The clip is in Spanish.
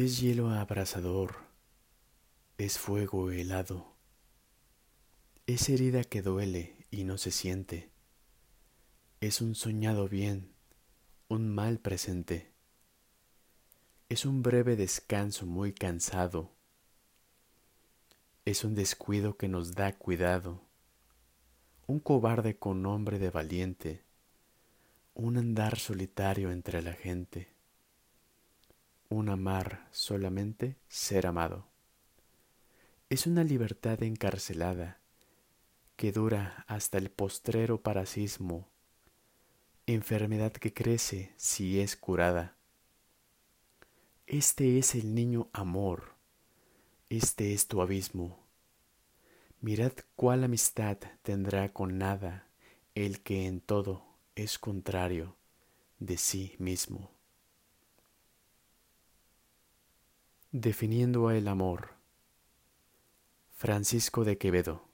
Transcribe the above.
Es hielo abrasador, es fuego helado, es herida que duele y no se siente, es un soñado bien, un mal presente, es un breve descanso muy cansado, es un descuido que nos da cuidado, un cobarde con nombre de valiente, un andar solitario entre la gente, un amar solamente ser amado. Es una libertad encarcelada que dura hasta el postrero parasismo, enfermedad que crece si es curada. Este es el niño amor, este es tu abismo. Mirad cuál amistad tendrá con nada el que en todo es contrario de sí mismo. Definiendo el amor, Francisco de Quevedo